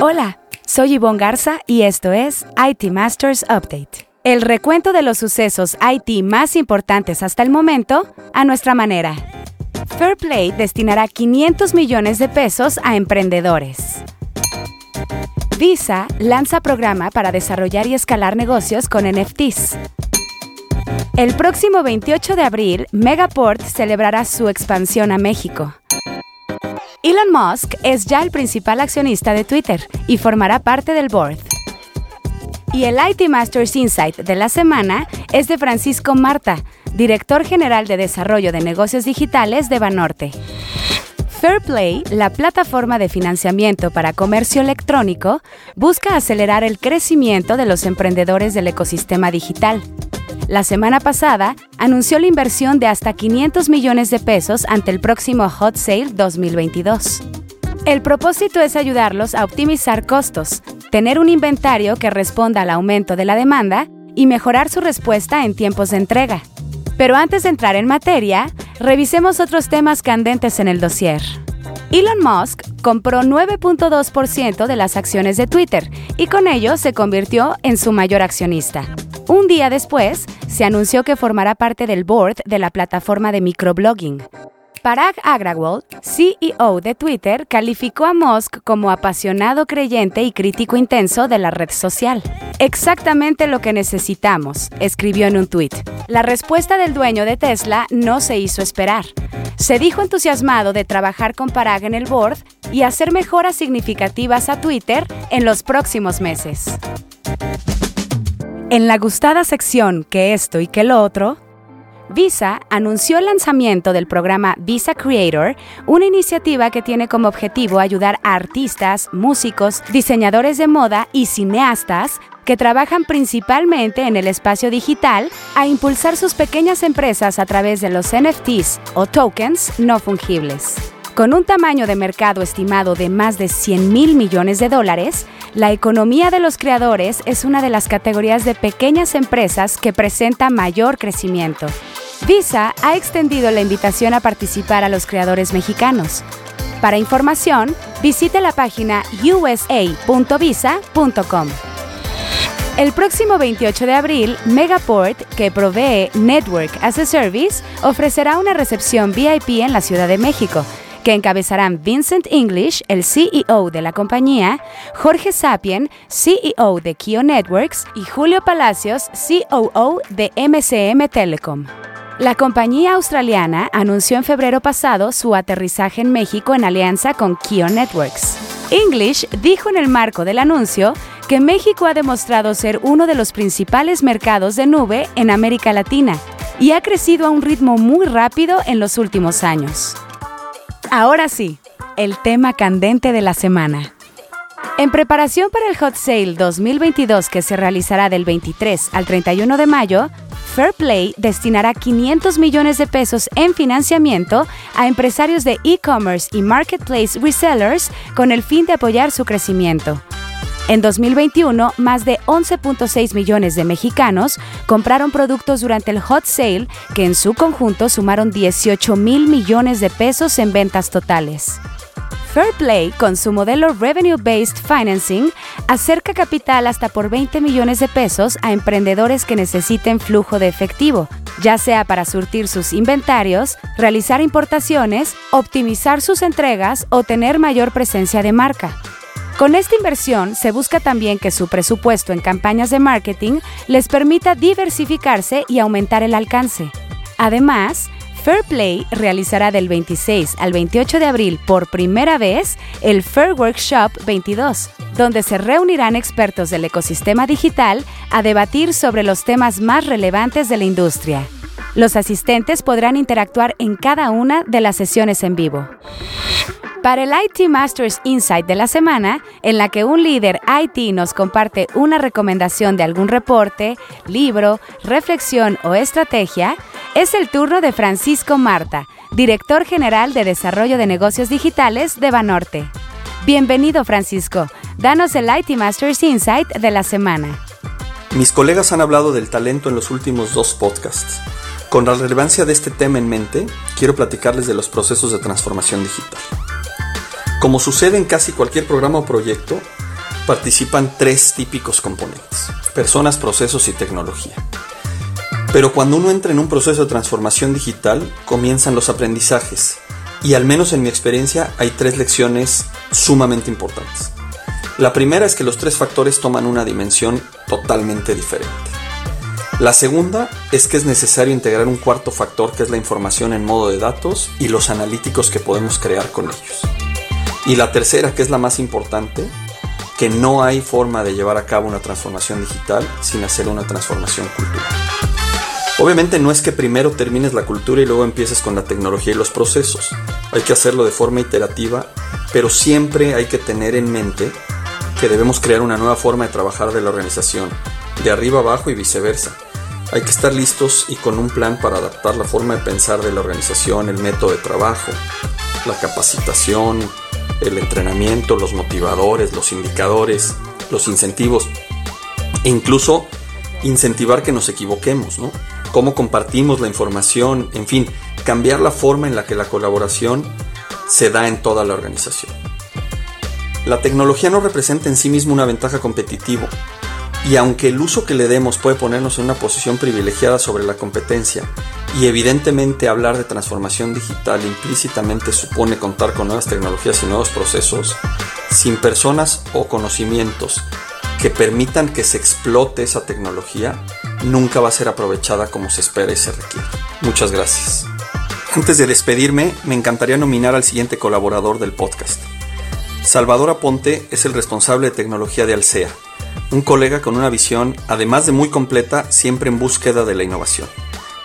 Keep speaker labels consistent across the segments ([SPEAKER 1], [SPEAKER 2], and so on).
[SPEAKER 1] Hola, soy Yvonne Garza y esto es IT Masters Update. El recuento de los sucesos IT más importantes hasta el momento a nuestra manera. Fairplay destinará 500 millones de pesos a emprendedores. Visa lanza programa para desarrollar y escalar negocios con NFTs. El próximo 28 de abril, Megaport celebrará su expansión a México. Elon Musk es ya el principal accionista de Twitter y formará parte del board. Y el IT Masters Insight de la semana es de Francisco Marta, director general de Desarrollo de Negocios Digitales de Banorte. Fairplay, la plataforma de financiamiento para comercio electrónico, busca acelerar el crecimiento de los emprendedores del ecosistema digital la semana pasada anunció la inversión de hasta 500 millones de pesos ante el próximo Hot Sale 2022. El propósito es ayudarlos a optimizar costos, tener un inventario que responda al aumento de la demanda y mejorar su respuesta en tiempos de entrega. Pero antes de entrar en materia, revisemos otros temas candentes en el dossier. Elon Musk compró 9.2% de las acciones de Twitter y con ello se convirtió en su mayor accionista. Un día después, se anunció que formará parte del board de la plataforma de microblogging. Parag Agrawal, CEO de Twitter, calificó a Musk como apasionado creyente y crítico intenso de la red social. Exactamente lo que necesitamos, escribió en un tuit. La respuesta del dueño de Tesla no se hizo esperar. Se dijo entusiasmado de trabajar con Parag en el board y hacer mejoras significativas a Twitter en los próximos meses. En la gustada sección que esto y que lo otro, Visa anunció el lanzamiento del programa Visa Creator, una iniciativa que tiene como objetivo ayudar a artistas, músicos, diseñadores de moda y cineastas que trabajan principalmente en el espacio digital a impulsar sus pequeñas empresas a través de los NFTs o tokens no fungibles. Con un tamaño de mercado estimado de más de 100 mil millones de dólares, la economía de los creadores es una de las categorías de pequeñas empresas que presenta mayor crecimiento. Visa ha extendido la invitación a participar a los creadores mexicanos. Para información, visite la página usa.visa.com. El próximo 28 de abril, Megaport, que provee Network as a Service, ofrecerá una recepción VIP en la Ciudad de México que encabezarán Vincent English, el CEO de la compañía, Jorge Sapien, CEO de Kio Networks, y Julio Palacios, COO de MCM Telecom. La compañía australiana anunció en febrero pasado su aterrizaje en México en alianza con Kio Networks. English dijo en el marco del anuncio que México ha demostrado ser uno de los principales mercados de nube en América Latina y ha crecido a un ritmo muy rápido en los últimos años. Ahora sí, el tema candente de la semana. En preparación para el Hot Sale 2022 que se realizará del 23 al 31 de mayo, Fairplay destinará 500 millones de pesos en financiamiento a empresarios de e-commerce y marketplace resellers con el fin de apoyar su crecimiento. En 2021, más de 11.6 millones de mexicanos compraron productos durante el Hot Sale, que en su conjunto sumaron 18 mil millones de pesos en ventas totales. Fairplay, con su modelo Revenue Based Financing, acerca capital hasta por 20 millones de pesos a emprendedores que necesiten flujo de efectivo, ya sea para surtir sus inventarios, realizar importaciones, optimizar sus entregas o tener mayor presencia de marca. Con esta inversión se busca también que su presupuesto en campañas de marketing les permita diversificarse y aumentar el alcance. Además, Fairplay realizará del 26 al 28 de abril por primera vez el Fair Workshop 22, donde se reunirán expertos del ecosistema digital a debatir sobre los temas más relevantes de la industria. Los asistentes podrán interactuar en cada una de las sesiones en vivo. Para el IT Masters Insight de la semana, en la que un líder IT nos comparte una recomendación de algún reporte, libro, reflexión o estrategia, es el turno de Francisco Marta, director general de Desarrollo de Negocios Digitales de Banorte. Bienvenido Francisco, danos el IT Masters Insight de la semana.
[SPEAKER 2] Mis colegas han hablado del talento en los últimos dos podcasts. Con la relevancia de este tema en mente, quiero platicarles de los procesos de transformación digital. Como sucede en casi cualquier programa o proyecto, participan tres típicos componentes, personas, procesos y tecnología. Pero cuando uno entra en un proceso de transformación digital, comienzan los aprendizajes. Y al menos en mi experiencia hay tres lecciones sumamente importantes. La primera es que los tres factores toman una dimensión totalmente diferente. La segunda es que es necesario integrar un cuarto factor que es la información en modo de datos y los analíticos que podemos crear con ellos. Y la tercera, que es la más importante, que no hay forma de llevar a cabo una transformación digital sin hacer una transformación cultural. Obviamente no es que primero termines la cultura y luego empieces con la tecnología y los procesos. Hay que hacerlo de forma iterativa, pero siempre hay que tener en mente que debemos crear una nueva forma de trabajar de la organización, de arriba abajo y viceversa. Hay que estar listos y con un plan para adaptar la forma de pensar de la organización, el método de trabajo, la capacitación, el entrenamiento, los motivadores, los indicadores, los incentivos e incluso incentivar que nos equivoquemos, ¿no? Cómo compartimos la información, en fin, cambiar la forma en la que la colaboración se da en toda la organización. La tecnología no representa en sí misma una ventaja competitiva, y aunque el uso que le demos puede ponernos en una posición privilegiada sobre la competencia, y evidentemente hablar de transformación digital implícitamente supone contar con nuevas tecnologías y nuevos procesos, sin personas o conocimientos que permitan que se explote esa tecnología, nunca va a ser aprovechada como se espera y se requiere. Muchas gracias. Antes de despedirme, me encantaría nominar al siguiente colaborador del podcast. Salvador Aponte es el responsable de tecnología de Alsea, un colega con una visión, además de muy completa, siempre en búsqueda de la innovación.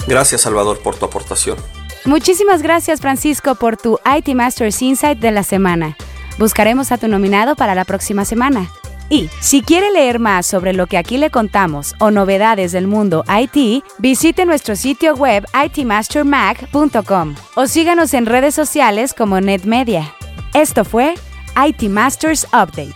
[SPEAKER 2] Gracias Salvador por tu aportación.
[SPEAKER 1] Muchísimas gracias Francisco por tu IT Masters Insight de la semana. Buscaremos a tu nominado para la próxima semana. Y si quiere leer más sobre lo que aquí le contamos o novedades del mundo IT, visite nuestro sitio web itmastermag.com o síganos en redes sociales como NetMedia. Esto fue IT Masters Update,